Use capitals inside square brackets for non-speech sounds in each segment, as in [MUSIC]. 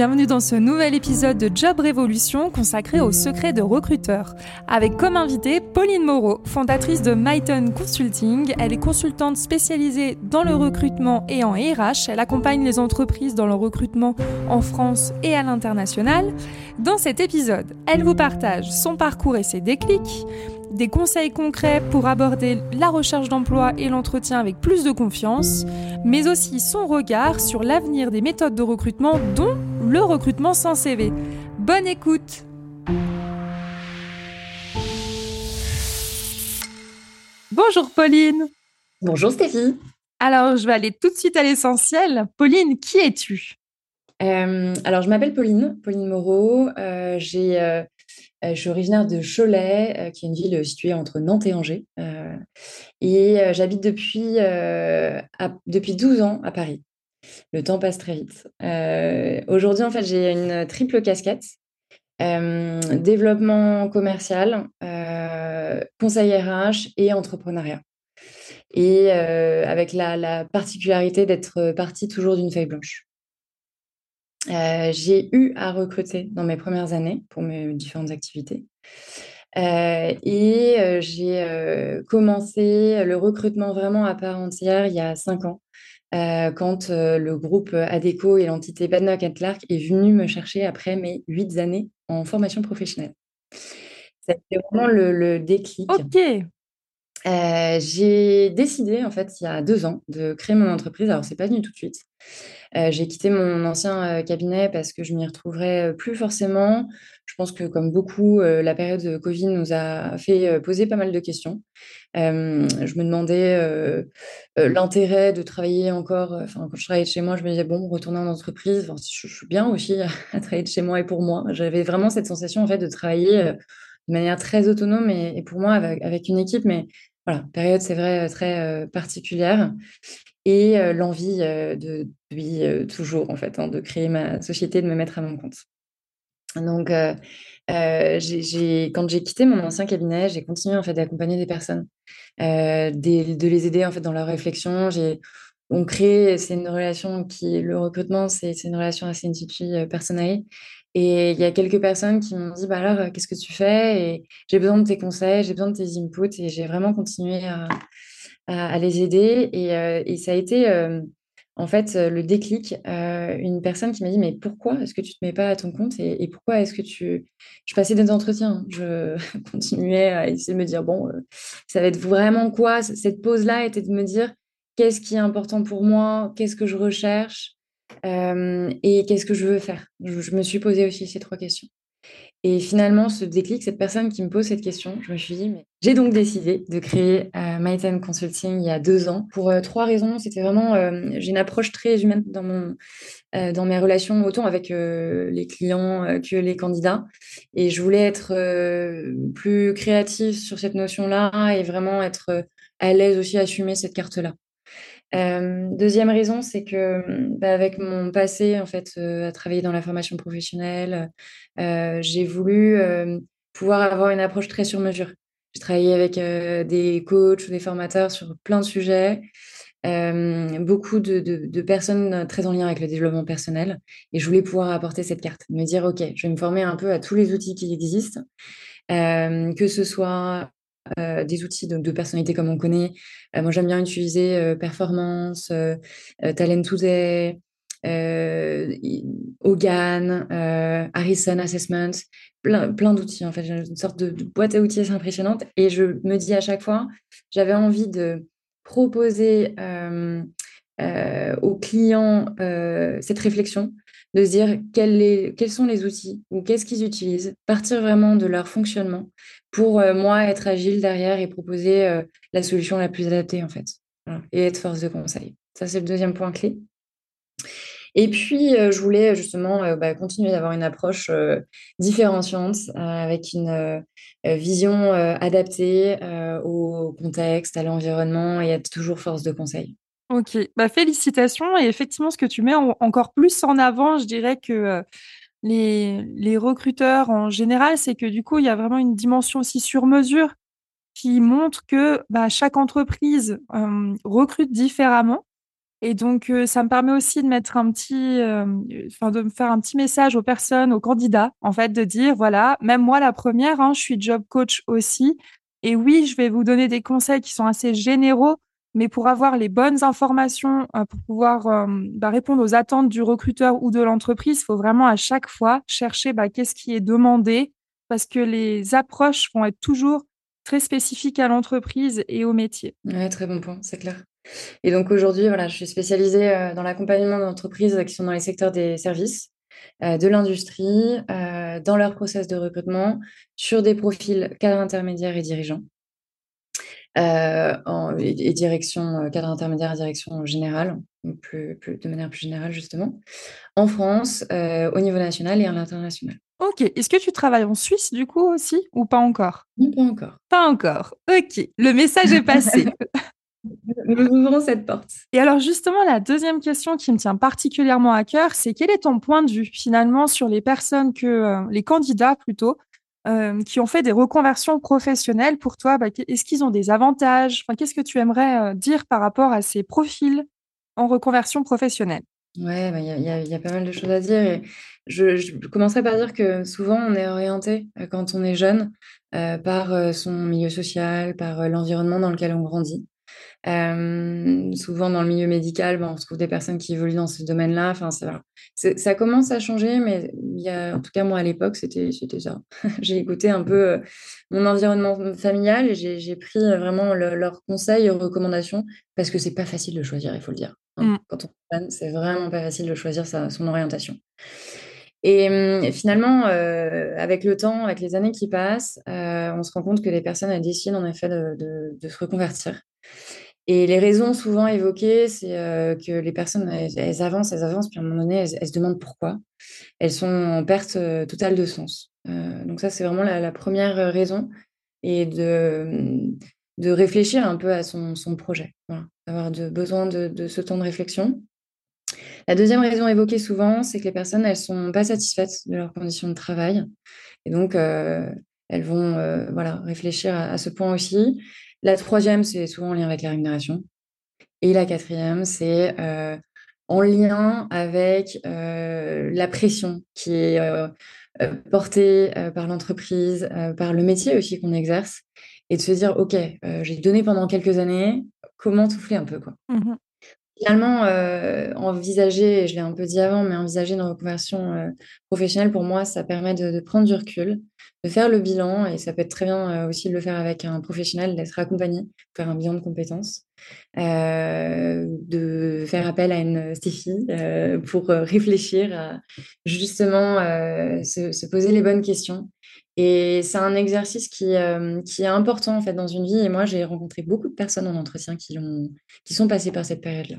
bienvenue dans ce nouvel épisode de Job Révolution consacré aux secrets de recruteurs. Avec comme invitée Pauline Moreau, fondatrice de Myton Consulting. Elle est consultante spécialisée dans le recrutement et en RH. Elle accompagne les entreprises dans le recrutement en France et à l'international. Dans cet épisode, elle vous partage son parcours et ses déclics des conseils concrets pour aborder la recherche d'emploi et l'entretien avec plus de confiance, mais aussi son regard sur l'avenir des méthodes de recrutement, dont le recrutement sans CV. Bonne écoute Bonjour Pauline Bonjour Stéphie Alors, je vais aller tout de suite à l'essentiel. Pauline, qui es-tu? Euh, alors, je m'appelle Pauline, Pauline Moreau. Euh, j'ai euh, je suis originaire de Cholet, euh, qui est une ville située entre Nantes et Angers. Euh, et j'habite depuis, depuis 12 ans à Paris. Le temps passe très vite. Aujourd'hui, en fait, j'ai une triple casquette. développement commercial, conseil RH et entrepreneuriat. Et avec la particularité d'être partie toujours d'une feuille blanche. Euh, j'ai eu à recruter dans mes premières années pour mes différentes activités. Euh, et euh, j'ai commencé le recrutement vraiment à part entière il y a cinq ans, quand le groupe ADECO et l'entité Badnock Clark est venu me chercher après mes huit années en formation professionnelle. C'était vraiment le, le déclic. Ok. J'ai décidé, en fait, il y a deux ans, de créer mon entreprise. Alors, c'est pas venu tout de suite. Euh, j'ai quitté mon ancien euh, cabinet parce que je m'y retrouverais euh, plus forcément. Je pense que comme beaucoup, la période de Covid nous a fait poser pas mal de questions. je me demandais l'intérêt de travailler encore. Enfin, quand je travaillais de chez moi, je me disais bon, retourner en entreprise, je, suis bien aussi à, travailler de chez moi et pour moi. J'avais vraiment cette sensation en fait de travailler de manière très autonome et, pour moi avec, avec, une équipe, mais période, c'est vrai, très particulière et l'envie de, depuis toujours, en fait, hein, de créer ma société, de me mettre à mon compte. Donc, quand j'ai quitté mon ancien cabinet, j'ai continué en fait d'accompagner des personnes, de les aider en fait dans leur réflexion. On crée, c'est une relation qui, le recrutement, c'est, une relation assez intitulée personnelle. Et il y a quelques personnes qui m'ont dit, bah alors, qu'est-ce que tu fais Et j'ai besoin de tes conseils, j'ai besoin de tes inputs. Et j'ai vraiment continué à, à, les aider. Et, euh, et, ça a été euh, en fait le déclic. Euh, une personne qui m'a dit mais pourquoi est-ce que tu te mets pas à ton compte et, pourquoi est-ce que tu je passais des entretiens je [LAUGHS] continuais à essayer de me dire bon ça va être vraiment quoi? Cette pause là était de me dire qu'est-ce qui est important pour moi? Qu'est-ce que je recherche? Et qu'est-ce que je veux faire? Je, me suis posé aussi ces trois questions et finalement, ce déclic, cette personne qui me pose cette question, je me suis dit, mais j'ai donc décidé de créer euh, Consulting il y a deux ans pour euh, trois raisons. C'était vraiment, euh, j'ai une approche très humaine dans, mon, euh, dans mes relations, autant avec les clients que les candidats. Et je voulais être plus créative sur cette notion-là et vraiment être à l'aise aussi à assumer cette carte-là. Euh, deuxième raison, c'est que bah, avec mon passé en fait euh, à travailler dans la formation professionnelle, euh, j'ai voulu pouvoir avoir une approche très sur mesure. J'ai travaillé avec des coachs ou des formateurs sur plein de sujets, beaucoup de, de, personnes très en lien avec le développement personnel, et je voulais pouvoir apporter cette carte, me dire ok, je vais me former un peu à tous les outils qui existent, que ce soit euh, des outils de, personnalité comme on connaît. Euh, moi, j'aime bien utiliser euh, Performance, Talent Today, Hogan, Harrison Assessment, plein, plein d'outils. En fait, j'ai une sorte de, boîte à outils assez impressionnante. Et je me dis à chaque fois, j'avais envie de proposer aux clients cette réflexion de se dire quels sont les outils ou qu'est-ce qu'ils utilisent, partir vraiment de leur fonctionnement pour moi être agile derrière et proposer la solution la plus adaptée en fait, et être force de conseil. Ça, c'est le deuxième point clé. Et puis, euh, je voulais justement euh, bah, continuer d'avoir une approche euh, différenciante avec une vision adaptée au contexte, à l'environnement et être toujours force de conseil. Ok, bah, félicitations. Et effectivement, ce que tu mets encore plus en avant, je dirais que les, recruteurs en général, c'est que du coup, il y a vraiment une dimension aussi sur mesure qui montre que bah, chaque entreprise recrute différemment et donc, ça me permet aussi de mettre un petit, enfin, de me faire un petit message aux personnes, aux candidats, en fait, de dire, voilà, même moi, la première, hein, je suis job coach aussi. Et oui, je vais vous donner des conseils qui sont assez généraux, mais pour avoir les bonnes informations, pour pouvoir bah, répondre aux attentes du recruteur ou de l'entreprise, il faut vraiment à chaque fois chercher bah, qu'est-ce qui est demandé, parce que les approches vont être toujours très spécifiques à l'entreprise et au métier. Très bon point, c'est clair. Et donc aujourd'hui, voilà, je suis spécialisée euh, dans l'accompagnement d'entreprises qui sont dans les secteurs des services, euh, de l'industrie, euh, dans leur process de recrutement, sur des profils cadres intermédiaires et dirigeants. Et, direction, cadre intermédiaire direction générale, plus, de manière plus générale justement, en France, au niveau national et à l'international. Ok. Est-ce que tu travailles en Suisse du coup aussi ou pas encore? Non, pas encore. Pas encore. Ok. Le message est passé. [LAUGHS] Nous ouvrons cette porte. Et alors justement, la deuxième question qui me tient particulièrement à cœur, c'est quel est ton point de vue finalement sur les personnes que, euh, les candidats plutôt, euh, qui ont fait des reconversions professionnelles pour toi bah, Est-ce qu'ils ont des avantages? Enfin, Qu'est-ce que tu aimerais euh, dire par rapport à ces profils en reconversion professionnelle? Ouais, bah, il y, a pas mal de choses à dire. Je, je, commencerai par dire que souvent, on est orienté quand on est jeune par son milieu social, par l'environnement dans lequel on grandit. Euh, souvent dans le milieu médical, ben, on trouve des personnes qui évoluent dans ce domaine-là. Enfin, ça, ça commence à changer, mais il y a, en tout cas moi à l'époque, c'était ça. [LAUGHS] j'ai écouté un peu euh, mon environnement familial et j'ai pris euh, vraiment leurs conseils et recommandations parce que c'est pas facile de choisir, il faut le dire. Hein. Mm. Quand on c'est vraiment pas facile de choisir sa, son orientation. Et hum, finalement, avec le temps, avec les années qui passent, on se rend compte que les personnes elles décident en effet de, de, de se reconvertir. Et les raisons souvent évoquées, c'est euh, que les personnes, elles, avancent, elles avancent, puis à un moment donné, elles, se demandent pourquoi. Elles sont en perte euh, totale de sens. Euh, donc ça, c'est vraiment la, première raison. Et de, de réfléchir un peu à son, son projet. Voilà. Avoir de, besoin de, ce temps de réflexion. La deuxième raison évoquée souvent, c'est que les personnes, elles sont pas satisfaites de leurs conditions de travail. Et donc, elles vont voilà, réfléchir à, ce point aussi. La troisième, c'est souvent en lien avec la rémunération. Et la quatrième, c'est euh, en lien avec euh, la pression qui est euh, portée par l'entreprise, par le métier aussi qu'on exerce, et de se dire, OK, j'ai donné pendant quelques années, comment souffler un peu. Mmh Finalement, envisager, je l'ai un peu dit avant, mais envisager une reconversion professionnelle, pour moi, ça permet de, prendre du recul, de faire le bilan, et ça peut être très bien aussi de le faire avec un professionnel, d'être accompagné, faire un bilan de compétences, de faire appel à une Stéphie pour réfléchir à justement se, poser les bonnes questions. Et c'est un exercice qui, est important en fait dans une vie. Et moi, j'ai rencontré beaucoup de personnes en entretien qui sont passées par cette période-là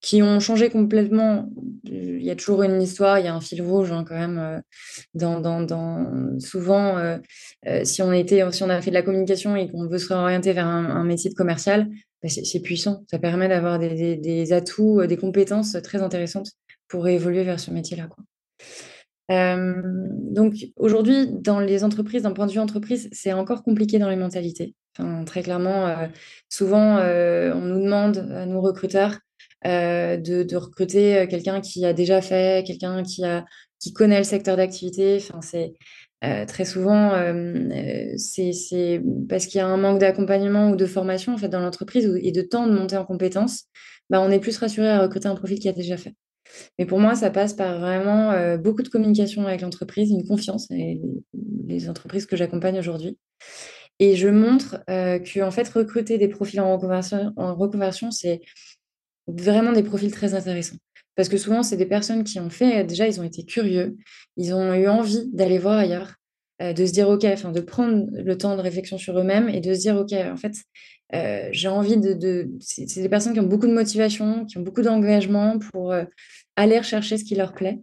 qui ont changé complètement. Il y a toujours une histoire, il y a un fil rouge hein, quand même. Euh, dans, dans, dans, souvent, euh, euh, si, on était, si on a fait de la communication et qu'on veut se réorienter vers un, métier de commercial, bah, c'est puissant. Ça permet d'avoir des, des, atouts, des compétences très intéressantes pour évoluer vers ce métier-là. donc aujourd'hui, dans les entreprises, d'un point de vue entreprise, c'est encore compliqué dans les mentalités. Très clairement, souvent, on nous demande à nos recruteurs euh, de, recruter euh, quelqu'un qui a déjà fait, quelqu'un qui, qui connaît le secteur d'activité. Enfin, c'est euh, très souvent, c'est parce qu'il y a un manque d'accompagnement ou de formation en fait, dans l'entreprise et de temps de monter en compétences, bah, on est plus rassuré à recruter un profil qui a déjà fait. Mais pour moi, ça passe par vraiment beaucoup de communication avec l'entreprise, une confiance, et les entreprises que j'accompagne aujourd'hui. Et je montre que en fait, recruter des profils en reconversion, en reconversion c'est vraiment des profils très intéressants. Parce que souvent, c'est des personnes qui ont fait, déjà, ils ont été curieux, ils ont eu envie d'aller voir ailleurs, euh, de se dire, OK, enfin, de prendre le temps de réflexion sur eux-mêmes et de se dire, OK, en fait, euh, j'ai envie de... C'est des personnes qui ont beaucoup de motivation, qui ont beaucoup d'engagement pour euh, aller rechercher ce qui leur plaît.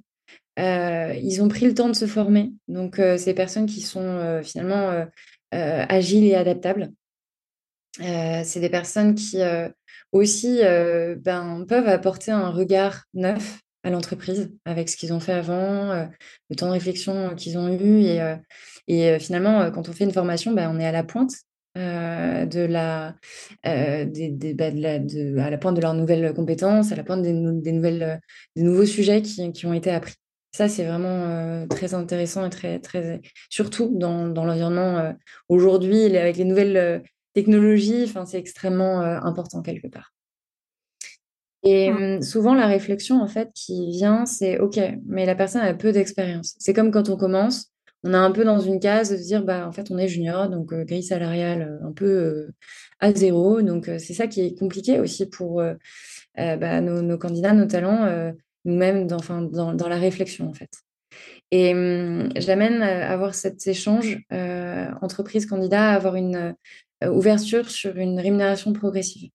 ils ont pris le temps de se former. Donc, des personnes qui sont finalement agiles et adaptables. C'est des personnes qui aussi ben, peuvent apporter un regard neuf à l'entreprise avec ce qu'ils ont fait avant, le temps de réflexion qu'ils ont eu. Et, finalement, quand on fait une formation, ben, on est à la pointe de la, de à la pointe de leurs nouvelles compétences, à la pointe des, nouvelles, des nouveaux sujets qui, qui, ont été appris. Ça, c'est vraiment très intéressant et très, très surtout dans, dans l'environnement aujourd'hui, avec les nouvelles technologies, enfin, c'est extrêmement important quelque part. Et mmh. souvent, la réflexion, en fait, qui vient, c'est OK, mais la personne a peu d'expérience. C'est comme quand on commence, on est un peu dans une case de se dire, bah, en fait, on est junior, donc grille salariale un peu à zéro. Donc, c'est ça qui est compliqué aussi pour bah, nos, candidats, nos talents, nous-mêmes dans, dans, dans, la réflexion, en fait. Et j'amène à avoir cet échange entreprise-candidat, à avoir une ouverture sur une rémunération progressive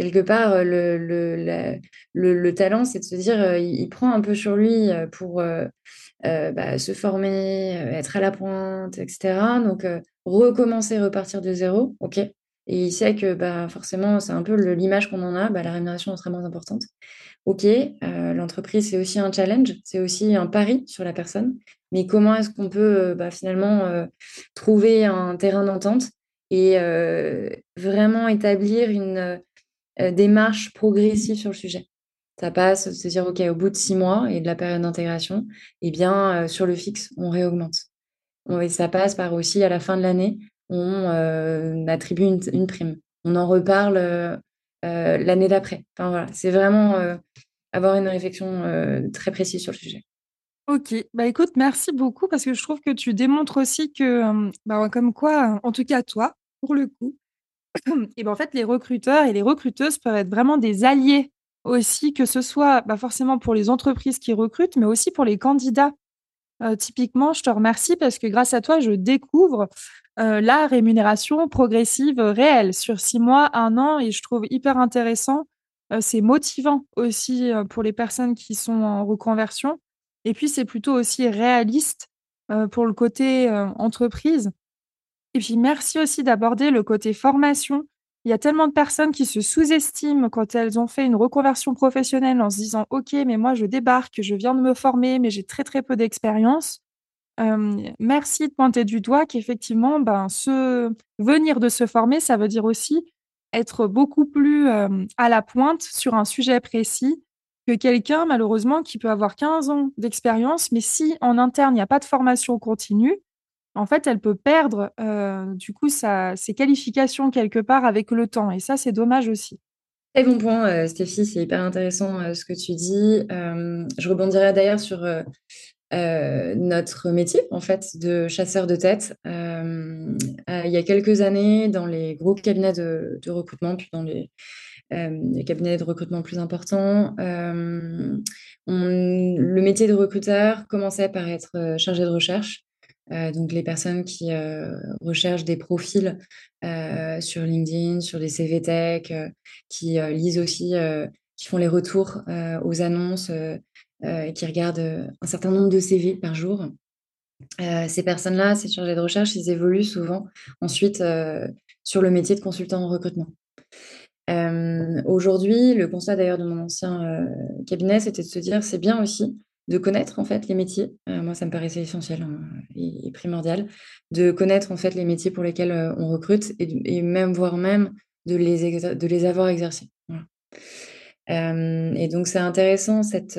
quelque part, euh, le, le, le, talent, c'est de se dire, euh, il, prend un peu sur lui euh, pour bah, se former, être à la pointe, etc. Donc, recommencer, repartir de zéro, OK. Et il sait que bah, forcément, c'est un peu l'image qu'on en a, bah, la rémunération est extrêmement importante. OK, l'entreprise, c'est aussi un challenge, c'est aussi un pari sur la personne. Mais comment est-ce qu'on peut bah, finalement trouver un terrain d'entente et vraiment établir une, démarche progressive sur le sujet. Ça passe se dire, OK, au bout de six mois et de la période d'intégration, eh bien, sur le fixe, on réaugmente. Et ça passe par aussi, à la fin de l'année, on attribue une, prime. On en reparle l'année d'après. Enfin, voilà, c'est vraiment avoir une réflexion très précise sur le sujet. Ok, bah écoute, merci beaucoup parce que je trouve que tu démontres aussi que, bah, comme quoi, en tout cas toi, pour le coup, [CLEARS THROAT] et ben, en les recruteurs et les recruteuses peuvent être vraiment des alliés aussi, que ce soit bah, forcément pour les entreprises qui recrutent, mais aussi pour les candidats. Euh, typiquement, je te remercie parce que grâce à toi, je découvre euh, la rémunération progressive réelle sur six mois, un an, et je trouve hyper intéressant. Euh, c'est motivant aussi pour les personnes qui sont en reconversion. Et puis, c'est plutôt aussi réaliste pour le côté entreprise et puis merci aussi d'aborder le côté formation. Il y a tellement de personnes qui se sous-estiment quand elles ont fait une reconversion professionnelle en se disant OK, mais moi je débarque, je viens de me former, mais j'ai très très peu d'expérience. merci de pointer du doigt qu'effectivement, ben, se... venir de se former, ça veut dire aussi être beaucoup plus à la pointe sur un sujet précis que quelqu'un, malheureusement, qui peut avoir 15 ans d'expérience, mais si en interne, il n'y a pas de formation continue, en fait, elle peut perdre, euh, du coup, ses qualifications quelque part avec le temps et ça, c'est dommage aussi. Très bon point, euh, Stéphie, c'est hyper intéressant, euh, ce que tu dis. je rebondirai d'ailleurs sur, notre métier, en fait, de chasseur de tête. il y a quelques années, dans les gros cabinets de recrutement, puis dans les, cabinets de recrutement plus importants, le métier de recruteur commençait par être, chargé de recherche. Euh, donc les personnes qui euh, recherchent des profils euh, sur LinkedIn, sur des CV Tech, qui lisent aussi, qui font les retours aux annonces qui regardent un certain nombre de CV par jour. ces personnes-là, ces chargés de recherche, ils évoluent souvent ensuite sur le métier de consultant en recrutement. Aujourd'hui, le constat d'ailleurs de mon ancien cabinet, c'était de se dire c'est bien aussi de connaître en fait les métiers. Euh, moi, ça me paraissait essentiel hein, et, primordial de connaître en fait les métiers pour lesquels euh, on recrute et, même voire même de les, de les avoir exercés. Euh, et donc c'est intéressant cette,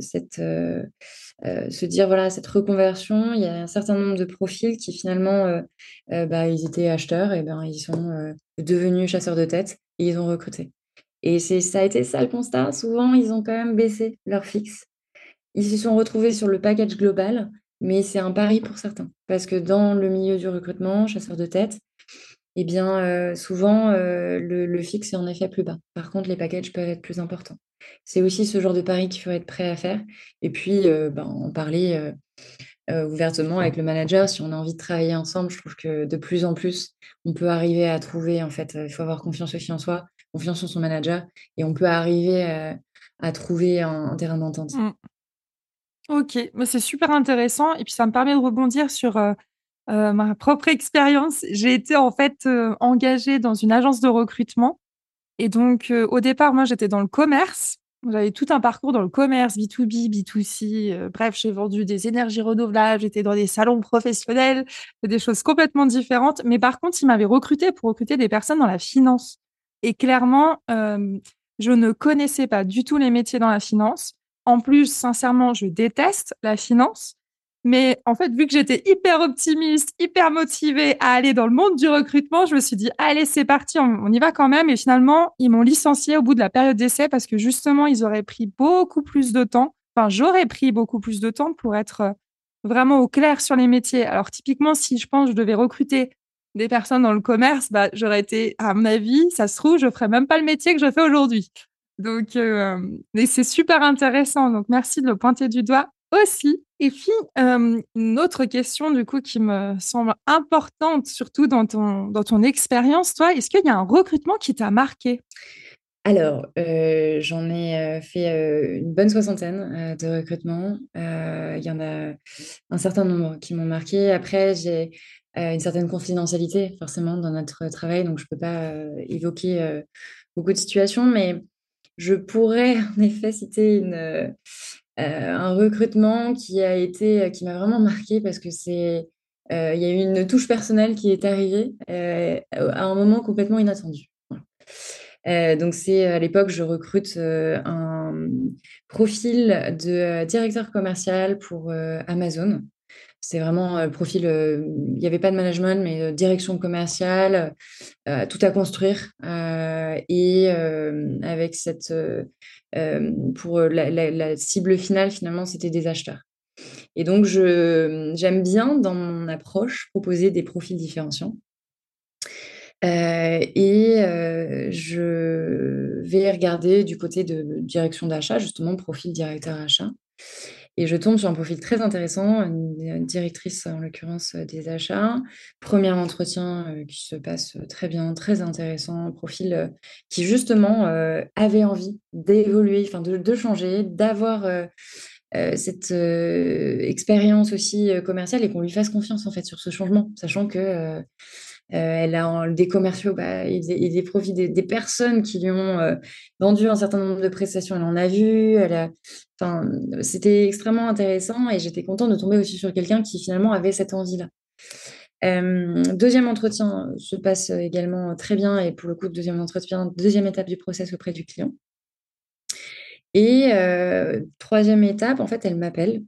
cette se dire voilà cette reconversion. Il y a un certain nombre de profils qui finalement bah, ils étaient acheteurs et ben ils sont devenus chasseurs de tête et ils ont recruté. Et ça a été ça le constat. Souvent ils ont quand même baissé leur fixe ils se sont retrouvés sur le package global, mais c'est un pari pour certains. Parce que dans le milieu du recrutement, chasseur de tête, eh bien, souvent, le, fixe est en effet plus bas. Par contre, les packages peuvent être plus importants. C'est aussi ce genre de pari qu'il faut être prêt à faire. Et puis, ben, en parler ouvertement avec le manager. Si on a envie de travailler ensemble, je trouve que de plus en plus, on peut arriver à trouver, en fait, il faut avoir confiance aussi en soi, confiance en son manager, et on peut arriver à, trouver un, terrain d'entente. Ok, c'est super intéressant. Et puis, ça me permet de rebondir sur euh, ma propre expérience, j'ai été en fait euh, engagée dans une agence de recrutement. Et donc, euh, au départ, moi, j'étais dans le commerce. J'avais tout un parcours dans le commerce, B2B, B2C. bref, j'ai vendu des énergies renouvelables, j'étais dans des salons professionnels, des choses complètement différentes. Mais par contre, ils m'avaient recruté pour recruter des personnes dans la finance. Et clairement, je ne connaissais pas du tout les métiers dans la finance. En plus, sincèrement, je déteste la finance. Mais en fait, vu que j'étais hyper optimiste, hyper motivée à aller dans le monde du recrutement, je me suis dit, allez, c'est parti, on, y va quand même. Et finalement, ils m'ont licencié au bout de la période d'essai parce que justement, ils auraient pris beaucoup plus de temps. Enfin, j'aurais pris beaucoup plus de temps pour être euh, vraiment au clair sur les métiers. Alors, typiquement, si je pense que je devais recruter des personnes dans le commerce, bah, j'aurais été, à mon avis, ça se trouve, je ferais même pas le métier que je fais aujourd'hui. Donc, euh, mais c'est super intéressant. Donc, merci de le pointer du doigt aussi. Et puis, une autre question du coup qui me semble importante, surtout dans ton, dans ton expérience, toi, est-ce qu'il y a un recrutement qui t'a marqué? Alors, j'en ai fait une bonne soixantaine de recrutements. Il y en a un certain nombre qui m'ont marqué. Après, j'ai une certaine confidentialité forcément dans notre travail, donc je ne peux pas évoquer beaucoup de situations, mais je pourrais [LAUGHS] en effet citer une, euh, un recrutement qui a été, qui m'a vraiment marqué parce que c'est, euh, il y a eu une touche personnelle qui est arrivée euh, à un moment complètement inattendu. donc c'est à l'époque, je recrute un profil de directeur commercial pour Amazon. C'est vraiment le profil, il n'y avait pas de management, mais direction commerciale, tout à construire. et avec cette euh, pour euh, la, cible finale, finalement, c'était des acheteurs. Et donc, j'aime bien, dans mon approche, proposer des profils différenciants. Euh, et je vais regarder du côté de direction d'achat, justement, profil directeur achat. Et je tombe sur un profil très intéressant, une, directrice en l'occurrence euh, des achats. Premier entretien euh, qui se passe euh, très bien, très intéressant, un profil qui justement avait envie d'évoluer, enfin de, changer, d'avoir cette expérience aussi commerciale et qu'on lui fasse confiance en fait sur ce changement, sachant que elle a des commerciaux bah, des, profits des, personnes qui lui ont vendu un certain nombre de prestations. Elle en a vu. Elle Enfin, c'était extrêmement intéressant et j'étais contente de tomber aussi sur quelqu'un qui finalement avait cette envie-là. deuxième entretien se passe également très bien et pour le coup, deuxième entretien, deuxième étape du process auprès du client. Et troisième étape, en fait, elle m'appelle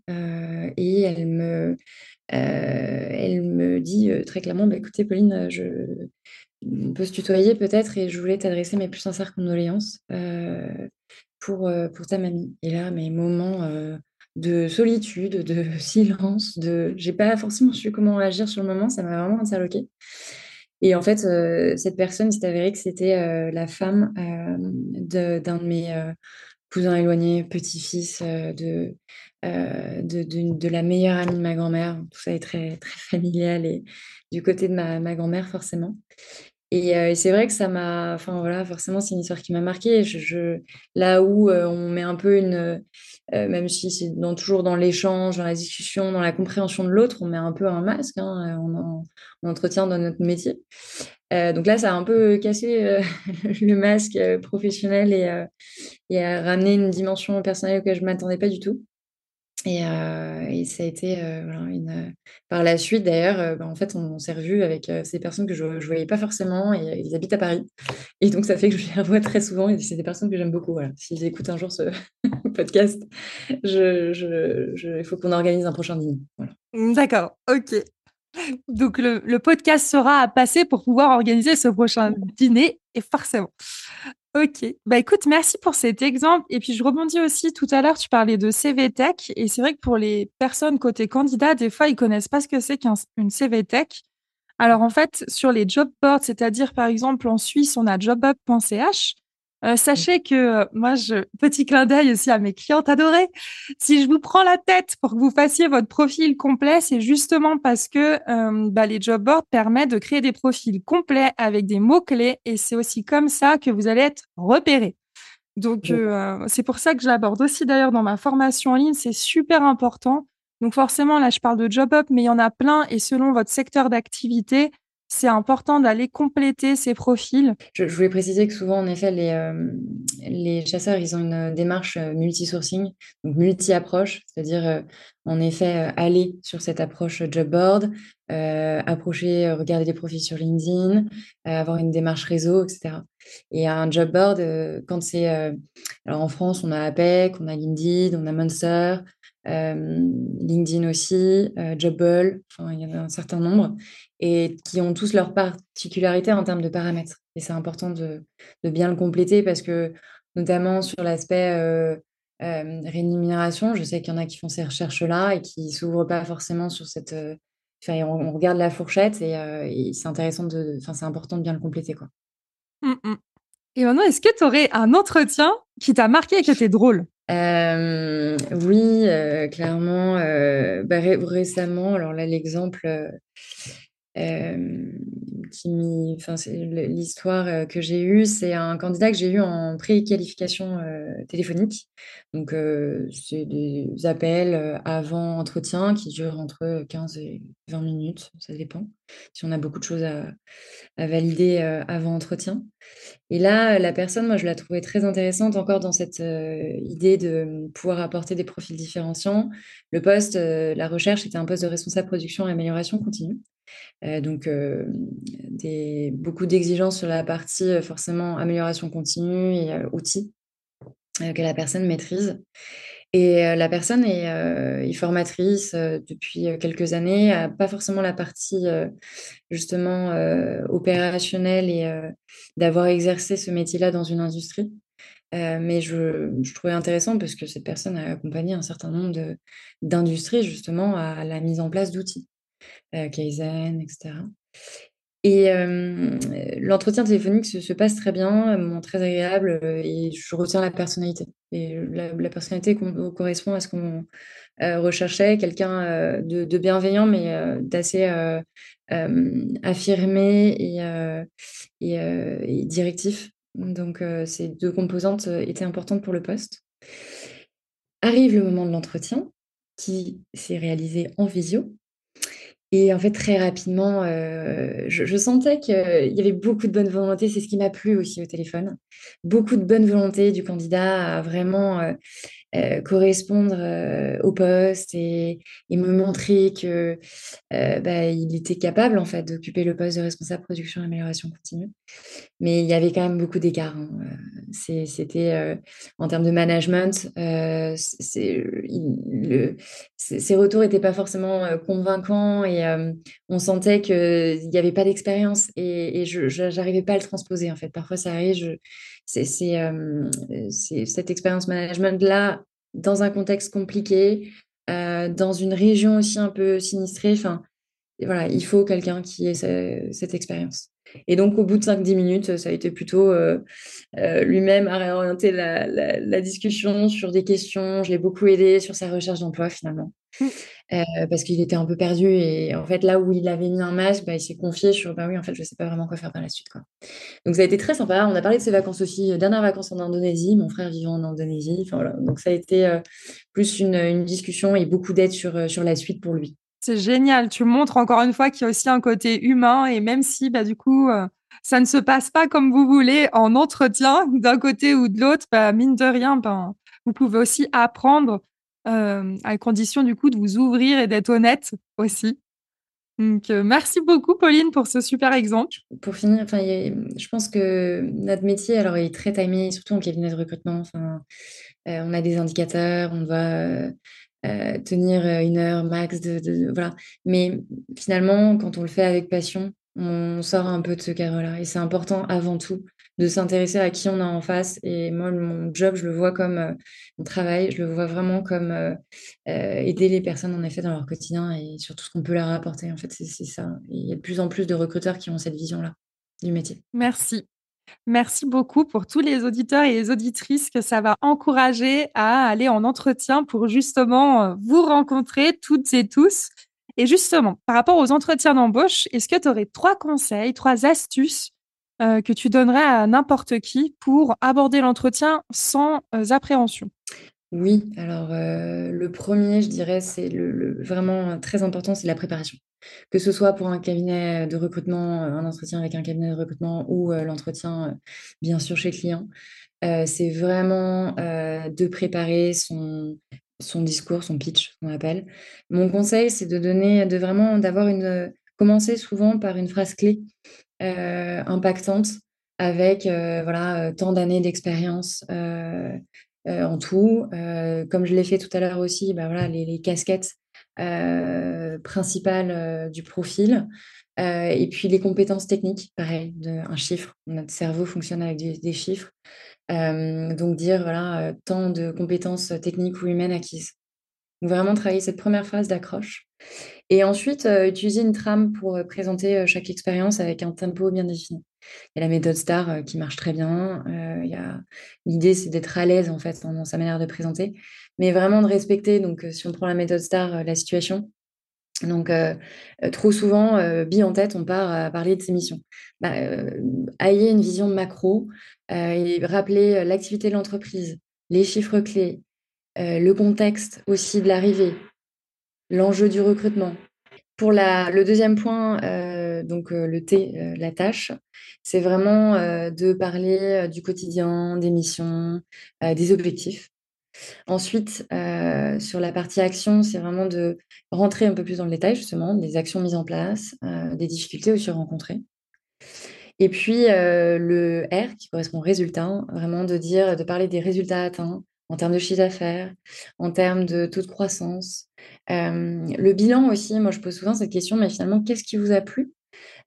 et elle me, elle me dit très clairement, bah, écoutez Pauline, je, on peut se tutoyer peut-être et je voulais t'adresser mes plus sincères condoléances pour, pour ta mamie. Et là, mes moments de solitude, de [LAUGHS] silence, de j'ai pas forcément su comment agir sur le moment, ça m'a vraiment interloqué. Et en fait, cette personne, s'est avéré que c'était la femme d'un de, mes cousins éloignés, petit-fils de, de, de, la meilleure amie de ma grand-mère. Tout ça est très, très [LAUGHS] familial et du côté de ma, ma grand-mère, forcément. Euh, et, c'est vrai que ça m'a, enfin voilà, forcément, c'est une histoire qui m'a marquée. Je, là où euh, on met un peu une, euh, même si c'est toujours dans l'échange, dans la discussion, dans la compréhension de l'autre, on met un peu un masque, hein, on, entretient dans notre métier. donc là, ça a un peu cassé [LAUGHS] le masque professionnel et, et a ramené une dimension personnelle que je ne m'attendais pas du tout. Euh, et, ça a été euh, une. Par la suite, d'ailleurs, euh, bah, en fait, on, s'est revu avec ces personnes que je ne voyais pas forcément et ils habitent à Paris. Et donc, ça fait que je les [LAUGHS] revois très souvent et c'est des personnes que j'aime beaucoup. Voilà. S'ils écoutent un jour ce [LAUGHS] podcast, il faut qu'on organise un prochain dîner. Mmh, d'accord, ok. Donc, le, podcast sera à passer pour pouvoir organiser ce prochain dîner, et forcément. Ok, bah écoute, merci pour cet exemple. Et puis je rebondis aussi tout à l'heure, tu parlais de CV Tech. Et c'est vrai que pour les personnes côté candidat, des fois, ils connaissent pas ce que c'est qu'une CV Tech. Alors en fait, sur les job boards, c'est-à-dire par exemple en Suisse, on a jobup.ch. Euh, sachez que euh, moi, je, petit clin d'œil aussi à mes clientes adorées. Si je vous prends la tête pour que vous fassiez votre profil complet, c'est justement parce que euh, bah, les job boards permettent de créer des profils complets avec des mots clés, et c'est aussi comme ça que vous allez être repéré. Donc c'est pour ça que je l'aborde aussi d'ailleurs dans ma formation en ligne. C'est super important. Donc forcément, là, je parle de job up, mais il y en a plein, et selon votre secteur d'activité, c'est important d'aller compléter ces profils. Je, voulais préciser que souvent, en effet, les, euh, les chasseurs, ils ont une démarche euh, multi-sourcing, donc multi-approche, c'est-à-dire, euh, en effet, aller sur cette approche job board, approcher, regarder des profils sur LinkedIn, avoir une démarche réseau, etc. Et un job board, quand c'est... alors en France, on a APEC, on a LinkedIn, on a Monster, LinkedIn aussi, Jobbble, enfin, il y en a un certain nombre et qui ont tous leurs particularités en termes de paramètres. Et c'est important de, bien le compléter parce que, notamment sur l'aspect euh, euh, rémunération, je sais qu'il y en a qui font ces recherches-là et qui ne s'ouvrent pas forcément sur cette. Euh, enfin, on, regarde la fourchette et, c'est intéressant de. Enfin, c'est important de bien le compléter. Quoi. Mmh, mmh. Et maintenant, est-ce que tu aurais un entretien qui t'a marqué et qui était drôle? Oui, clairement. Bah, récemment, alors là, l'exemple enfin, l'histoire que j'ai eue, c'est un candidat que j'ai eu en pré-qualification téléphonique. Donc, c'est des appels avant entretien qui durent entre 15 et 20 minutes, ça dépend, si on a beaucoup de choses à, à valider avant entretien. Et là, la personne, moi, je la trouvais très intéressante encore dans cette idée de pouvoir apporter des profils différenciants. Le poste, la recherche, était un poste de responsable production et amélioration continue. Euh, donc, euh, beaucoup d'exigences sur la partie euh, forcément amélioration continue et outils que la personne maîtrise. Et la personne est, formatrice depuis quelques années, pas forcément la partie justement opérationnelle et d'avoir exercé ce métier-là dans une industrie. mais je, je, trouvais intéressant parce que cette personne a accompagné un certain nombre d'industries justement à la mise en place d'outils. Euh, Kaizen, etc. Et l'entretien téléphonique se, passe très bien, très agréable, euh, et je retiens la personnalité. Et la, personnalité correspond à ce qu'on euh, recherchait, quelqu'un de, bienveillant, mais d'assez affirmé et, directif. Donc ces deux composantes étaient importantes pour le poste. Arrive le moment de l'entretien, qui s'est réalisé en visio. Et en fait, très rapidement, euh, je, sentais qu'il y avait beaucoup de bonne volonté. C'est ce qui m'a plu aussi au téléphone. Beaucoup de bonne volonté du candidat à vraiment euh, euh, correspondre euh, au poste et, me montrer que euh, bah, il était capable en fait d'occuper le poste de responsable production et amélioration continue. Mais il y avait quand même beaucoup d'écarts. Hein. C'était en termes de management, ces retours n'étaient pas forcément convaincants et on sentait qu'il n'y avait pas d'expérience et, je n'arrivais pas à le transposer en fait. Parfois ça arrive, c'est cette expérience management-là dans un contexte compliqué, dans une région aussi un peu sinistrée. Enfin, voilà, il faut quelqu'un qui ait cette expérience. Et donc, au bout de 5-10 minutes, ça a été plutôt euh, euh, lui-même à réorienter la, la, discussion sur des questions. Je l'ai beaucoup aidé sur sa recherche d'emploi, finalement. Mmh. Euh, parce qu'il était un peu perdu et en fait là où il avait mis un masque, bah, il s'est confié sur bah oui en fait je sais pas vraiment quoi faire par la suite quoi. Donc ça a été très sympa. On a parlé de ses vacances aussi, dernières vacances en Indonésie, mon frère vivant en Indonésie. Enfin, voilà. Donc ça a été plus une, une, discussion et beaucoup d'aide sur, sur la suite pour lui. C'est génial. Tu montres encore une fois qu'il y a aussi un côté humain et même si bah, du coup ça ne se passe pas comme vous voulez en entretien [LAUGHS] d'un côté ou de l'autre, bah, mine de rien, ben, vous pouvez aussi apprendre euh, à condition du coup de vous ouvrir et d'être honnête aussi. Donc, euh, merci beaucoup, Pauline, pour ce super exemple. Pour finir, je pense que notre métier, alors, est très timé, surtout en cabinet de recrutement. Euh, on a des indicateurs, on doit tenir une heure max de, voilà. Mais finalement, quand on le fait avec passion, on sort un peu de ce cadre-là. Et c'est important avant tout de s'intéresser à qui on a en face. Et moi, mon job, je le vois comme mon travail, je le vois vraiment comme aider les personnes en effet dans leur quotidien et sur tout ce qu'on peut leur apporter. En fait, c'est ça. Et il y a de plus en plus de recruteurs qui ont cette vision-là du métier. Merci. Merci beaucoup pour tous les auditeurs et les auditrices que ça va encourager à aller en entretien pour justement vous rencontrer toutes et tous. Et justement, par rapport aux entretiens d'embauche, est-ce que tu aurais trois conseils, trois astuces euh, que tu donnerais à n'importe qui pour aborder l'entretien sans euh, appréhension? Oui, alors le premier, je dirais, c'est le, vraiment très important, c'est la préparation. Que ce soit pour un cabinet de recrutement, un entretien avec un cabinet de recrutement ou l'entretien, bien sûr, chez client, c'est vraiment de préparer son, discours, son pitch, qu'on appelle. Mon conseil, c'est de donner, de vraiment d'avoir une, commencer souvent par une phrase clé impactante avec voilà tant d'années d'expérience en tout. comme je l'ai fait tout à l'heure aussi, bah, les, casquettes principales du profil. et puis les compétences techniques, pareil, un chiffre. Notre cerveau fonctionne avec des chiffres. Euh, donc dire tant de compétences techniques ou humaines acquises. vraiment travailler cette première phase d'accroche. Et ensuite, utiliser une trame pour présenter chaque expérience avec un tempo bien défini. Il y a la méthode STAR qui marche très bien. L'idée, c'est d'être à l'aise en fait dans, sa manière de présenter, mais vraiment de respecter. Donc, si on prend la méthode STAR, la situation, donc, trop souvent, euh, en tête, on part à parler de ses missions. Bah, ayez une vision macro et rappeler l'activité de l'entreprise, les chiffres clés, le contexte aussi de l'arrivée, l'enjeu du recrutement. Pour le deuxième point, donc le T, la tâche, c'est vraiment de parler du quotidien, des missions, des objectifs. Ensuite, euh, sur la partie action, c'est vraiment de rentrer un peu plus dans le détail, justement, des actions mises en place, euh, des difficultés aussi rencontrées. Et puis, euh, le R, qui correspond au résultat, vraiment de dire, de parler des résultats atteints en termes de chiffre d'affaires, en termes de taux de croissance. le bilan aussi, moi, je pose souvent cette question, mais finalement, qu'est-ce qui vous a plu?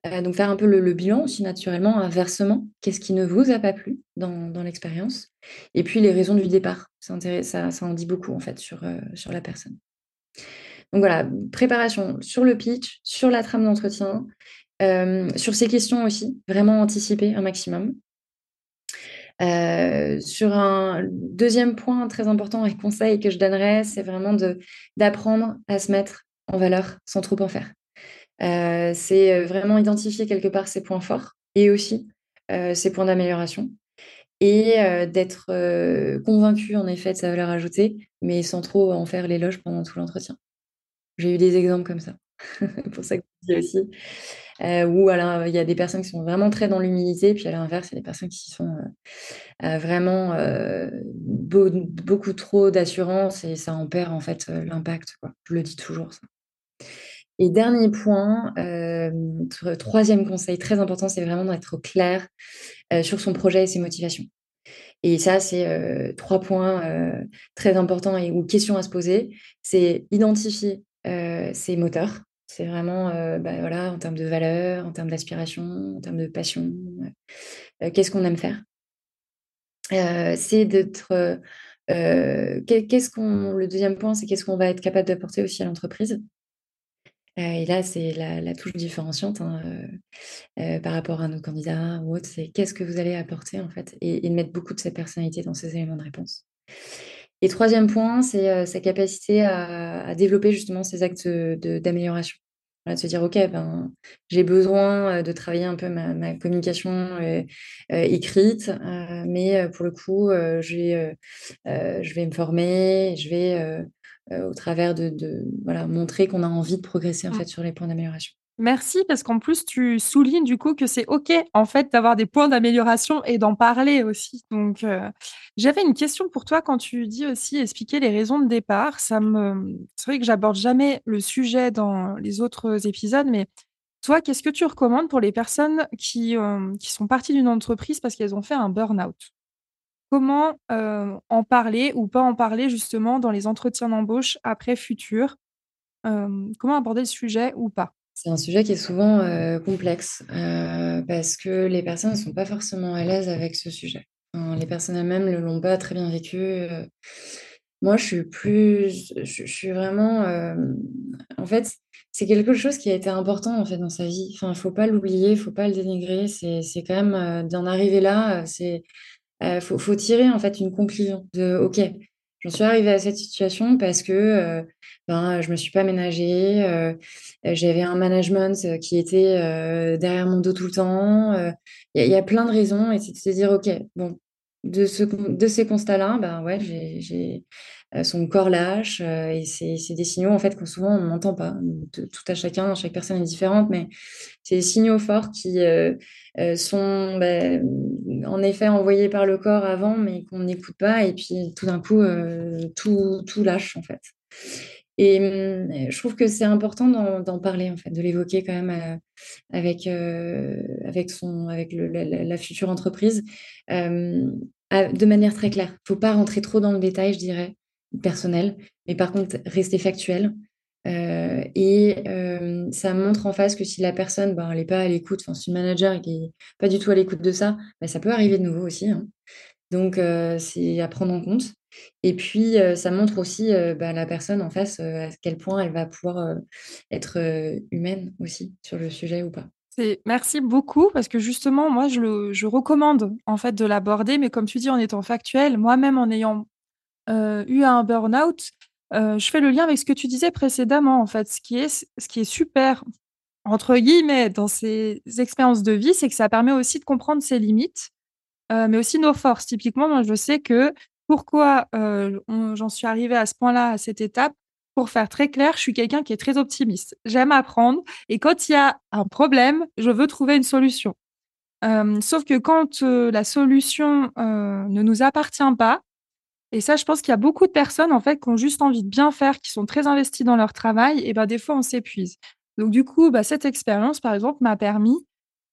Euh, donc faire un peu le, bilan aussi naturellement, inversement, qu'est-ce qui ne vous a pas plu dans, l'expérience? Et puis les raisons du départ, ça, en dit beaucoup en fait sur, euh, sur la personne. Donc voilà, préparation sur le pitch, sur la trame d'entretien, sur ces questions aussi, vraiment anticiper un maximum. Sur un deuxième point très important et conseil que je donnerais, c'est vraiment d'apprendre à se mettre en valeur sans trop en faire. Euh, c'est euh, vraiment identifier quelque part ses points forts et aussi euh, ses points d'amélioration et d'être convaincu en effet de sa valeur ajoutée, mais sans trop en faire l'éloge pendant tout l'entretien. J'ai eu des exemples comme ça. [LAUGHS] pour ça que je dis aussi. où alors il y a des personnes qui sont vraiment très dans l'humilité, puis à l'inverse, il y a des personnes qui sont vraiment beaucoup trop d'assurance et ça en perd en fait l'impact. Je le dis toujours ça. Et dernier point, euh, troisième conseil très important, c'est vraiment d'être clair euh, sur son projet et ses motivations. Et ça, c'est euh, trois points très importants et ou questions à se poser. C'est identifier ses moteurs. C'est vraiment, bah, voilà, en termes de valeur, en termes d'aspiration, en termes de passion. qu'est-ce qu'on aime faire? C'est d'être qu'est-ce qu'on le deuxième point, c'est qu'est-ce qu'on va être capable d'apporter aussi à l'entreprise et là, c'est la touche différenciante, hein, par rapport à nos candidats ou autres, c'est qu'est-ce que vous allez apporter en fait? Et de mettre beaucoup de sa personnalité dans ces éléments de réponse. Et troisième point, c'est, sa capacité à développer justement ces actes, d'amélioration. de se dire: «OK, ben, j'ai besoin, de travailler un peu ma communication, écrite, mais pour le coup, je vais me former, je vais, euh, au travers de, voilà, montrer qu'on a envie de progresser en fait sur les points d'amélioration. Merci parce qu'en plus tu soulignes du coup que c'est ok en fait d'avoir des points d'amélioration et d'en parler aussi. Donc euh, j'avais une question pour toi quand tu dis aussi expliquer les raisons de départ. Ça me c'est vrai que j'aborde jamais le sujet dans les autres épisodes, mais toi qu'est-ce que tu recommandes pour les personnes qui euh, qui sont parties d'une entreprise parce qu'elles ont fait un burn-out? Comment, en parler ou pas en parler justement dans les entretiens d'embauche après futur? comment aborder le sujet ou pas? C'est un sujet qui est souvent, heu, complexe, heu, parce que les personnes ne sont pas forcément à l'aise avec ce sujet. Les personnes elles-mêmes ne l'ont pas très bien vécu, heu. Moi, je suis plus je suis vraiment, en fait, c'est quelque chose qui a été important, en fait, dans sa vie. Enfin, faut pas l'oublier, faut pas le dénigrer. C'est quand même, d'en arriver là, c'est, faut faut tirer, en fait, une conclusion de: «OK, j'en suis arrivée à cette situation parce que, heu, ben, je me suis pas ménagée, heu, heu, j'avais un management, qui était, derrière mon dos tout le temps», il y y a plein de raisons et c'est de se dire: «OK, bon, de ce de ces constats-là, ben, ouais, j'ai son corps lâche», heu et c'est des signaux, en fait, que souvent on n'entend pas. Tout à chacun, chaque personne est différente, mais c'est des signaux forts qui, heu, sont, mmh, en effet, envoyés par le corps avant, mais qu'on n'écoute pas et puis tout d'un coup, tout tout lâche, en fait et je trouve que c'est important d'en parler, en fait, de l'évoquer quand même, avec, avec son avec la future entreprise, de manière très claire. Il faut pas rentrer trop dans le détail, je dirais, personnel, mais par contre, rester factuel, heu et hem, ça montre en face que si la personne, ben, elle est pas à l'écoute, enfin, si le manager il est pas du tout à l'écoute de ça, bah, ça peut arriver de nouveau aussi, hein. Donc heu, c'est à prendre en compte et puis, ça montre aussi, bah, la personne en face, à quel point elle va pouvoir, être, humaine aussi sur le sujet ou pas. Merci beaucoup parce que justement, moi, je le je recommande, en fait, de l'aborder, mais comme tu dis, en étant factuel. Moi-même, en ayant, eu un burn-out, je fais le lien avec ce que tu disais précédemment, en fait. Ce qui est ce qui est «super» entre guillemets dans ces expériences de vie, c'est que ça permet aussi de comprendre ses limites, mais aussi nos forces. Typiquement, moi, je sais que pourquoi, j'en suis arrivée à ce point-là, à cette étape. Pour faire très clair, je suis quelqu'un qui est très optimiste. J'aime apprendre et quand il y a un problème, je veux trouver une solution. Sauf que quand, la solution, ne nous appartient pas et ça, je pense qu'il y a beaucoup de personnes, en fait, qui ont juste envie de bien faire, qui sont très investies dans leur travail et bah, des fois, on s'épuise. Donc du coup, bah, cette expérience, par exemple, m'a permis,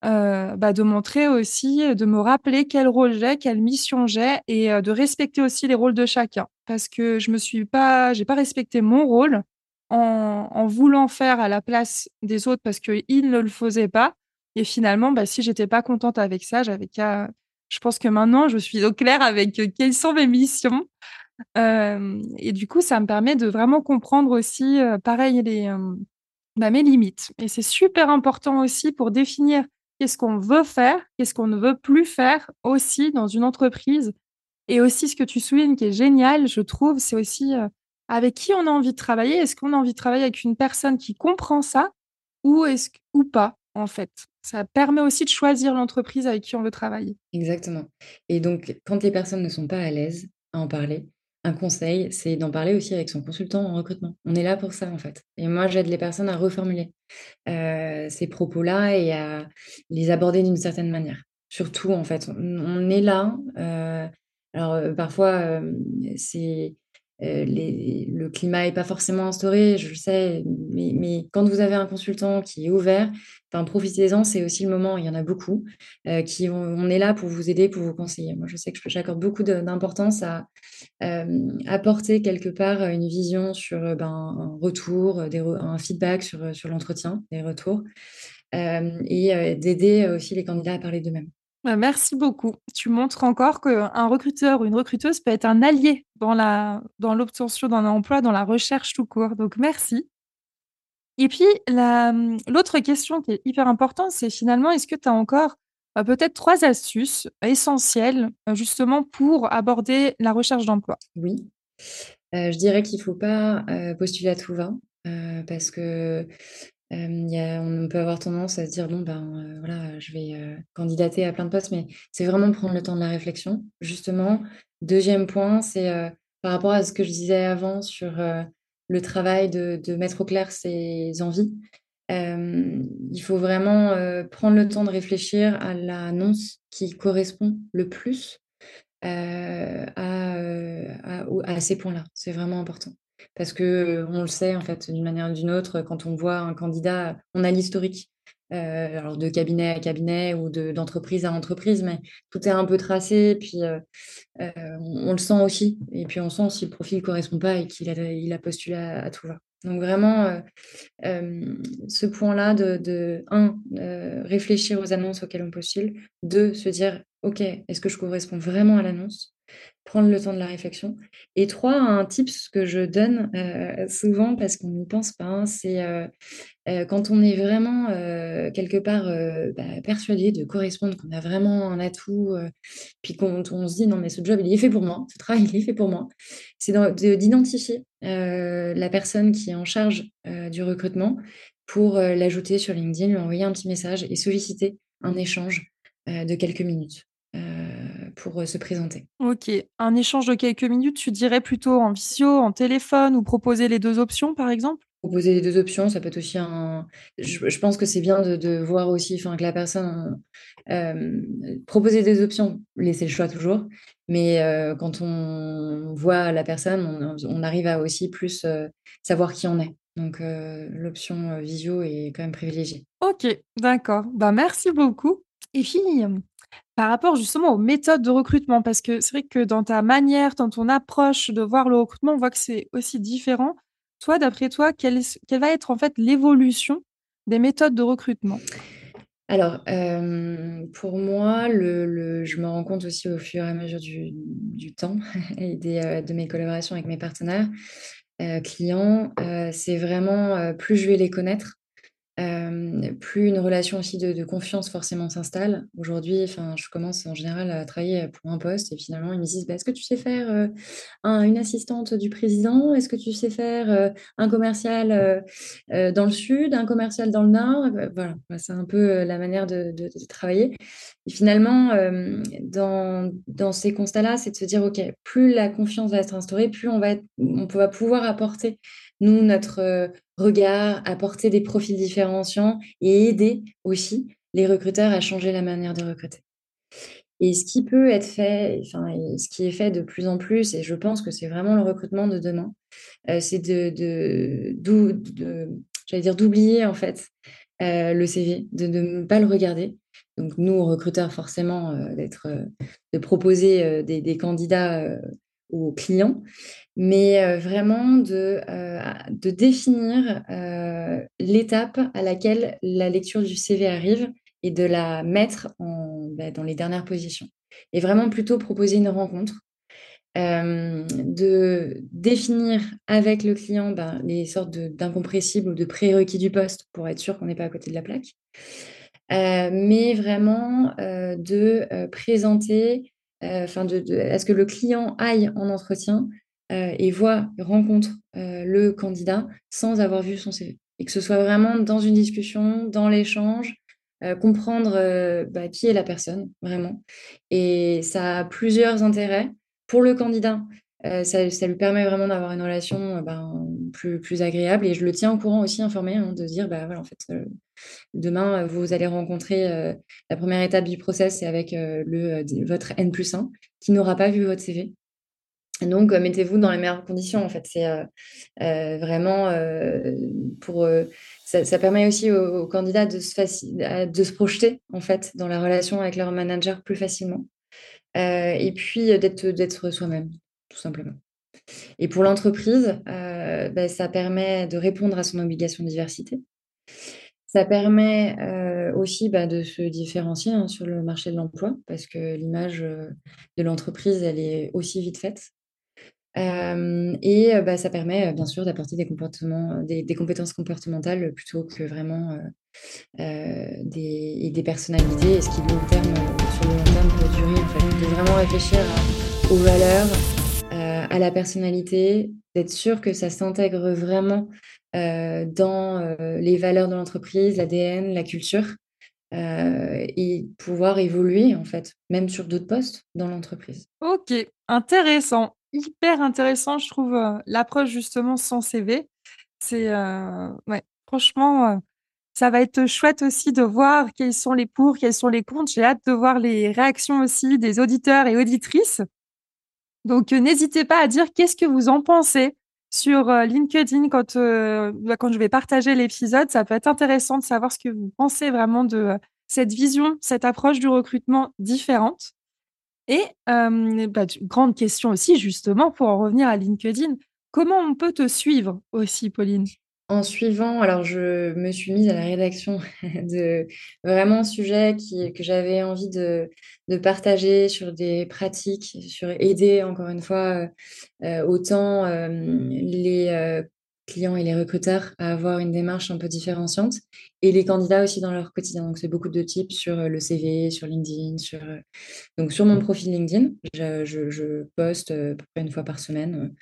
heu, bah, de montrer aussi, de me rappeler quel rôle j'ai, quelle mission j'ai et heu, de respecter aussi les rôles de chacun. Parce que je me suis pas j'ai pas respecté mon rôle en en voulant faire à la place des autres parce qu'ils ne le faisaient pas et finalement, bah, si j'étais pas contente avec ça, j'avais qu'à je pense que maintenant, je suis au clair avec, heu, quelles sont mes missions. Et du coup, ça me permet de vraiment comprendre aussi, pareil bah, mes limites et c'est super important aussi pour définir qu'est-ce qu'on veut faire, qu'est-ce qu'on ne veut plus faire aussi dans une entreprise et aussi ce que tu soulignes qui est génial, je trouve, c'est aussi, avec qui on a envie de travailler. Est-ce qu'on a envie de travailler avec une personne qui comprend ça ou est-ce ou pas, en fait? Ça permet aussi de choisir l'entreprise avec qui on veut travailler. Exactement et donc quand les personnes ne sont pas à l'aise à en parler, un conseil, c'est d'en parler aussi avec son consultant en recrutement. On est là pour ça, en fait et moi, j'aide les personnes à reformuler, heu, ces propos-là et à les aborder d'une certaine manière. Surtout, en fait, on est là, heu, alors, heu, parfois, c'est, les le climat est pas forcément instauré, je le sais, mais quand vous avez un consultant qui est ouvert, profitez-en, c'est aussi le moment. Il y en a beaucoup, heu, qui on est là pour vous aider, pour vous conseiller. Moi, je sais que j'accorde beaucoup d'importance à, hem, apporter quelque part, une vision sur, ben, un retour, un feedback sur, sur l'entretien, des retours, et d'aider aussi les candidats à parler d'eux-mêmes. Bah, merci beaucoup. Tu montres encore qu'un recruteur ou une recruteuse peut être un allié dans la dans l'obtention d'un emploi, dans la recherche tout court, donc merci. Et puis la, l'autre question qui est hyper importante, c'est finalement, est-ce que tu as encore, bah, peut-être 3 astuces essentielles, heu, justement pour aborder la recherche d'emploi? Oui, heu, je dirais qu'il faut pas, heu, postuler à tout va, parce que, on peut avoir tendance à se dire: «Bon, ben, voilà, je vais, candidater à plein de postes», mais c'est vraiment prendre le temps de la réflexion. Justement, 2e point, c'est, par rapport à ce que je disais avant sur, le travail de mettre au clair ses envies. Il faut vraiment, prendre le temps de réfléchir à l'annonce qui correspond le plus, à ces points-là. C'est vraiment important parce qu'on le sait, en fait, d'une manière ou d'une autre, quand on voit un candidat, on a l'historique, heu, alors de cabinet à cabinet ou de d'entreprise à entreprise, mais tout est un peu tracé puis, heu, on on le sent aussi et puis on sent si le profil correspond pas et qu'il a il a postulé à à tout va. Donc vraiment, ce point-là de, un, réfléchir aux annonces auxquelles on postule. Deux, se dire, OK, est-ce que je corresponds vraiment à l'annonce? Prendre le temps de la réflexion. Et trois, un tips que je donne souvent parce qu'on n'y pense pas, hein, c'est quand on est vraiment quelque part bah, persuadé de correspondre, qu'on a vraiment un atout, puis qu'on on se dit non mais ce job il est fait pour moi, ce travail il est fait pour moi, c'est d'identifier la personne qui est en charge du recrutement pour l'ajouter sur LinkedIn, lui envoyer un petit message et solliciter un échange de quelques minutes pour se présenter. Ok, un échange de quelques minutes, tu dirais plutôt en visio, en téléphone ou proposer les deux options par exemple? Proposer les deux options, ça peut être aussi un. Je, pense que c'est bien de, voir aussi, enfin, que la personne. proposer des options, laisser le choix toujours. Mais quand on voit la personne, on, arrive à aussi plus savoir qui on est. Donc l'option visio est quand même privilégiée. Ok, d'accord. Bah, merci beaucoup. Et puis, par rapport justement aux méthodes de recrutement, parce que c'est vrai que dans ta manière, dans ton approche de voir le recrutement, on voit que c'est aussi différent. Toi, d'après toi, quelle, va être en fait l'évolution des méthodes de recrutement? Alors, pour moi, je me rends compte aussi au fur et à mesure du, temps [LAUGHS] et des, de mes collaborations avec mes partenaires clients, c'est vraiment plus je vais les connaître, plus une relation aussi de, confiance forcément s'installe. Aujourd'hui, je commence en général à travailler pour un poste et finalement ils me disent bah, Est-ce que tu sais faire une assistante du président? Est-ce que tu sais faire un commercial dans le sud, un commercial dans le nord? Voilà, bah, c'est un peu la manière de, travailler. Et finalement, dans, ces constats-là, c'est de se dire Ok, plus la confiance va être instaurée, plus on va pouvoir apporter nous, notre euh, regard, apporter des profils différenciants et aider aussi les recruteurs à changer la manière de recruter. Et ce qui peut être fait, enfin, ce qui est fait de plus en plus, et je pense que c'est vraiment le recrutement de demain, euh, c'est de, de, j'allais dire d'oublier en fait euh, le CV, de ne pas le regarder. Donc nous, recruteurs, forcément, d'être, de proposer des, candidats aux clients, mais euh, vraiment de, euh, de définir euh, l'étape à laquelle la lecture du CV arrive et de la mettre en, bah, dans les dernières positions. Et vraiment plutôt proposer une rencontre, de définir avec le client ben, les sortes d'incompressibles ou de prérequis du poste pour être sûr qu'on n'est pas à côté de la plaque. mais vraiment de présenter enfin de, à ce que le client aille en entretien euh, et voit, rencontre euh, le candidat sans avoir vu son CV. Et que ce soit vraiment dans une discussion, dans l'échange, euh, comprendre bah, qui est la personne, vraiment. Et ça a plusieurs intérêts. Pour le candidat, ça, ça, lui permet vraiment d'avoir une relation ben, plus, agréable. Et je le tiens au courant aussi, informé, hein, de dire, bah voilà, en fait, Demain, vous allez rencontrer la première étape du process, c'est avec le, votre N plus 1 qui n'aura pas vu votre CV. Donc, mettez-vous dans les meilleures conditions. En fait, c'est vraiment pour. Ça, permet aussi aux, candidats de se, de se projeter en fait dans la relation avec leur manager plus facilement. et puis d'être soi-même, tout simplement. Et pour l'entreprise, bah, ça permet de répondre à son obligation de diversité. Ça permet euh, aussi bah, de se différencier hein, sur le marché de l'emploi parce que l'image euh, de l'entreprise, elle est aussi vite faite. Euh, et bah, ça permet bien sûr d'apporter des comportements, des, compétences comportementales plutôt que vraiment des, et des personnalités, et ce qui long terme, sur le long terme peut durer en fait, de vraiment réfléchir aux valeurs, à la personnalité, d'être sûr que ça s'intègre vraiment euh, dans euh, les valeurs de l'entreprise, l'ADN, la culture, euh, et pouvoir évoluer, en fait, même sur d'autres postes dans l'entreprise. Ok, intéressant, hyper intéressant, je trouve, l'approche justement sans CV. C'est, ouais, franchement, ça va être chouette aussi de voir quels sont les pour, quels sont les contre. J'ai hâte de voir les réactions aussi des auditeurs et auditrices. Donc, n'hésitez pas à dire qu'est-ce que vous en pensez sur euh, LinkedIn quand, euh, bah, quand je vais partager l'épisode. Ça peut être intéressant de savoir ce que vous pensez vraiment de euh, cette vision, cette approche du recrutement différente. Et bah, grande question aussi, justement, pour en revenir à LinkedIn, Comment on peut te suivre aussi, Pauline? En suivant, alors je me suis mise à la rédaction [LAUGHS] de vraiment sujets qui, que j'avais envie de, partager sur des pratiques, sur aider encore une fois euh, autant euh, les euh, clients et les recruteurs à avoir une démarche un peu différenciante et les candidats aussi dans leur quotidien. Donc c'est beaucoup de tips sur le CV, sur LinkedIn, sur donc sur mon profil LinkedIn, je, poste une fois par semaine.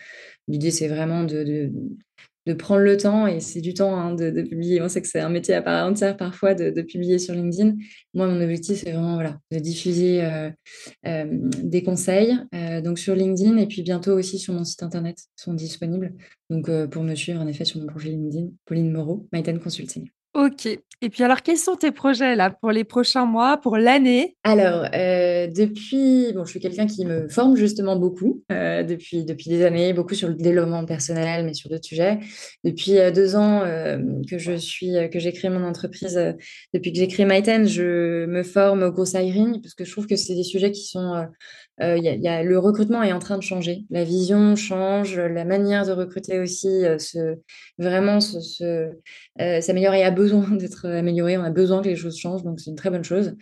L'idée c'est vraiment de de prendre le temps, et c'est du temps hein, de, publier. On sait que c'est un métier à part entière parfois de, publier sur LinkedIn. Moi, mon objectif, c'est vraiment voilà, de diffuser euh, euh, des conseils euh, donc sur LinkedIn et puis bientôt aussi sur mon site internet sont disponibles. Donc, pour me suivre, en effet, sur mon profil LinkedIn, Pauline Moreau, Maiten Consulting. Ok. Et puis alors, quels sont tes projets là pour les prochains mois, pour l'année? Alors, euh, depuis, bon, je suis quelqu'un qui me forme justement beaucoup euh, depuis, depuis des années, beaucoup sur le développement personnel, mais sur d'autres sujets. Depuis euh, deux ans que je suis, que j'ai créé mon entreprise, depuis que j'ai créé MyTen, je me forme au gros hiring parce que je trouve que c'est des sujets qui sont euh, le recrutement est en train de changer. La vision change, la manière de recruter aussi euh, se, vraiment se, euh, s'améliore et a besoin [LAUGHS] d'être améliorée. On a besoin que les choses changent, donc c'est une très bonne chose.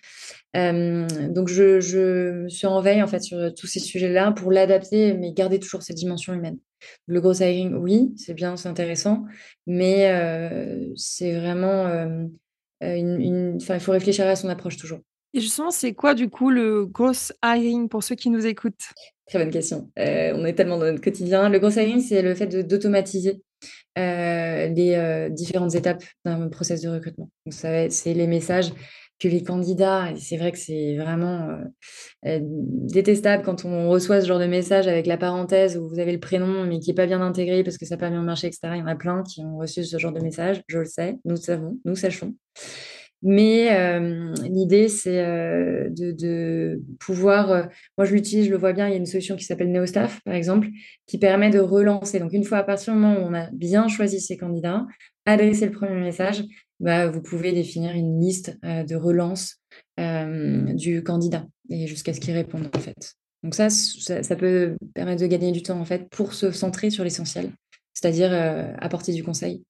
donc je, je suis en veille en fait sur tous ces sujets-là pour l'adapter, mais garder toujours cette dimension humaine. Le gros hiring, oui, c'est bien, c'est intéressant, mais c'est vraiment une, une... Il faut réfléchir à son approche toujours. Et justement, c'est quoi du coup le gross hiring pour ceux qui nous écoutent? Très bonne question. Euh, on est tellement dans notre quotidien. Le gross hiring, c'est le fait d'automatiser euh, les euh, différentes étapes d'un process de recrutement. Donc, ça c'est les messages que les candidats, c'est vrai que c'est vraiment détestable quand on reçoit ce genre de message avec la parenthèse où vous avez le prénom mais qui n'est pas bien intégré parce que ça n'a pas marché, etc. Il y en a plein qui ont reçu ce genre de message, je le sais, nous savons, nous sachons. Mais euh, l'idée, c'est euh, de, pouvoir, euh, moi je l'utilise, je le vois bien, il y a une solution qui s'appelle NeoStaff, par exemple, qui permet de relancer. Donc une fois à partir du moment où on a bien choisi ses candidats, adresser le premier message, bah, vous pouvez définir une liste de relance du candidat et jusqu'à ce qu'il réponde en fait. Donc ça, ça, peut permettre de gagner du temps en fait pour se centrer sur l'essentiel, c'est-à-dire apporter du conseil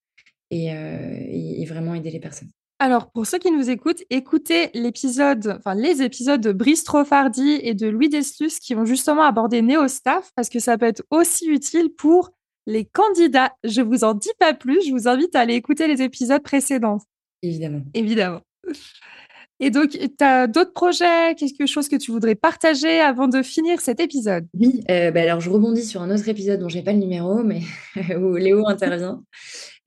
et vraiment aider les personnes. Alors, pour ceux qui nous écoutent, écoutez l'épisode, enfin les épisodes de Brice Trofardi et de Louis Deslus qui vont justement aborder NeoStaff parce que ça peut être aussi utile pour les candidats. Je vous en dis pas plus, je vous invite à aller écouter les épisodes précédents. Évidemment. Évidemment. Et donc, tu as d'autres projets, quelque chose que tu voudrais partager avant de finir cet épisode? Oui, euh, bah alors je rebondis sur un autre épisode dont j'ai pas le numéro, mais [LAUGHS] où Léo intervient.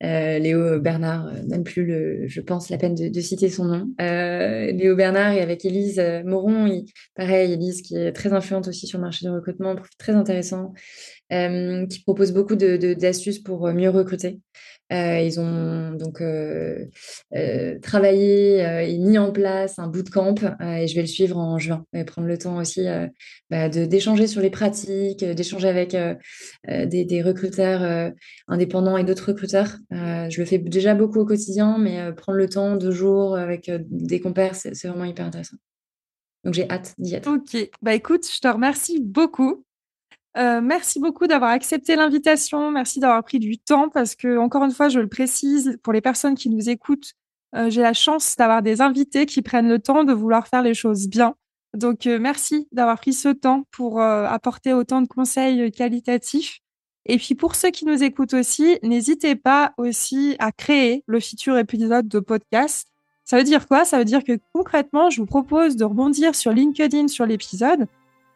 Euh, Léo Bernard, euh, même plus, le, je pense, la peine de, citer son nom. Euh, Léo Bernard et avec Élise Moron, pareil, Élise qui est très influente aussi sur le marché du recrutement, très intéressant, qui propose beaucoup d'astuces pour mieux recruter. Euh, ils ont donc euh, euh, travaillé et mis en place un bootcamp et je vais le suivre en juin et prendre le temps aussi bah, d'échanger sur les pratiques, d'échanger avec des, des, recruteurs indépendants et d'autres recruteurs. je le fais déjà beaucoup au quotidien, mais prendre le temps, deux jours avec des compères, c'est vraiment hyper intéressant. Donc j'ai hâte d'y être. Ok, bah écoute, je te remercie beaucoup. Euh, merci beaucoup d'avoir accepté l'invitation. Merci d'avoir pris du temps parce que, encore une fois, je le précise, pour les personnes qui nous écoutent, euh, j'ai la chance d'avoir des invités qui prennent le temps de vouloir faire les choses bien. Donc, euh, merci d'avoir pris ce temps pour apporter autant de conseils qualitatifs. Et puis, pour ceux qui nous écoutent aussi, n'hésitez pas aussi à créer le futur épisode de podcast. Ça veut dire quoi? Ça veut dire que concrètement, je vous propose de rebondir sur LinkedIn sur l'épisode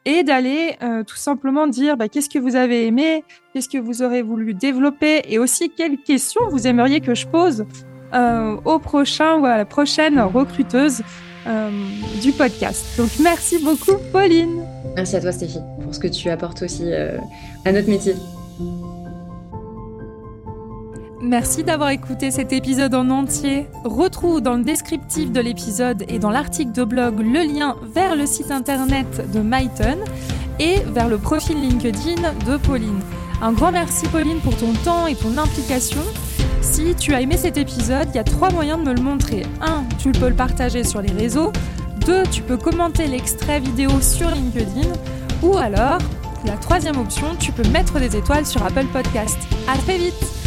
et d'aller euh, tout simplement dire bah, qu'est-ce que vous avez aimé, qu'est-ce que vous aurez voulu développer et aussi quelles questions vous aimeriez que je pose euh, au prochain ou à la prochaine recruteuse euh, du podcast. Donc merci beaucoup Pauline. Merci à toi Stéphie pour ce que tu apportes aussi à notre métier. Merci d'avoir écouté cet épisode en entier. Retrouve dans le descriptif de l'épisode et dans l'article de blog le lien vers le site internet de Myton et vers le profil LinkedIn de Pauline. Un grand merci Pauline pour ton temps et ton implication. Si tu as aimé cet épisode, il y a trois moyens de me le montrer. Un, tu peux le partager sur les réseaux. Deux, tu peux commenter l'extrait vidéo sur LinkedIn. Ou alors, La troisième option, tu peux mettre des étoiles sur Apple Podcast. À très vite